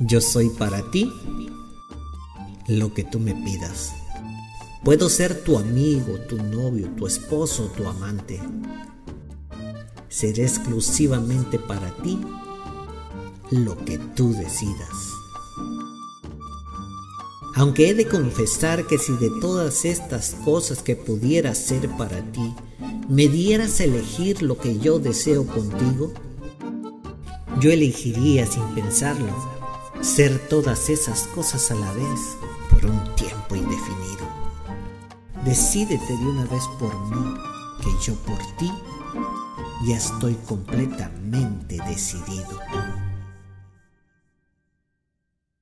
Yo soy para ti lo que tú me pidas. Puedo ser tu amigo, tu novio, tu esposo, tu amante. Seré exclusivamente para ti lo que tú decidas. Aunque he de confesar que si de todas estas cosas que pudiera hacer para ti, me dieras a elegir lo que yo deseo contigo, yo elegiría sin pensarlo ser todas esas cosas a la vez por un tiempo indefinido. Decídete de una vez por mí que yo por ti ya estoy completamente decidido.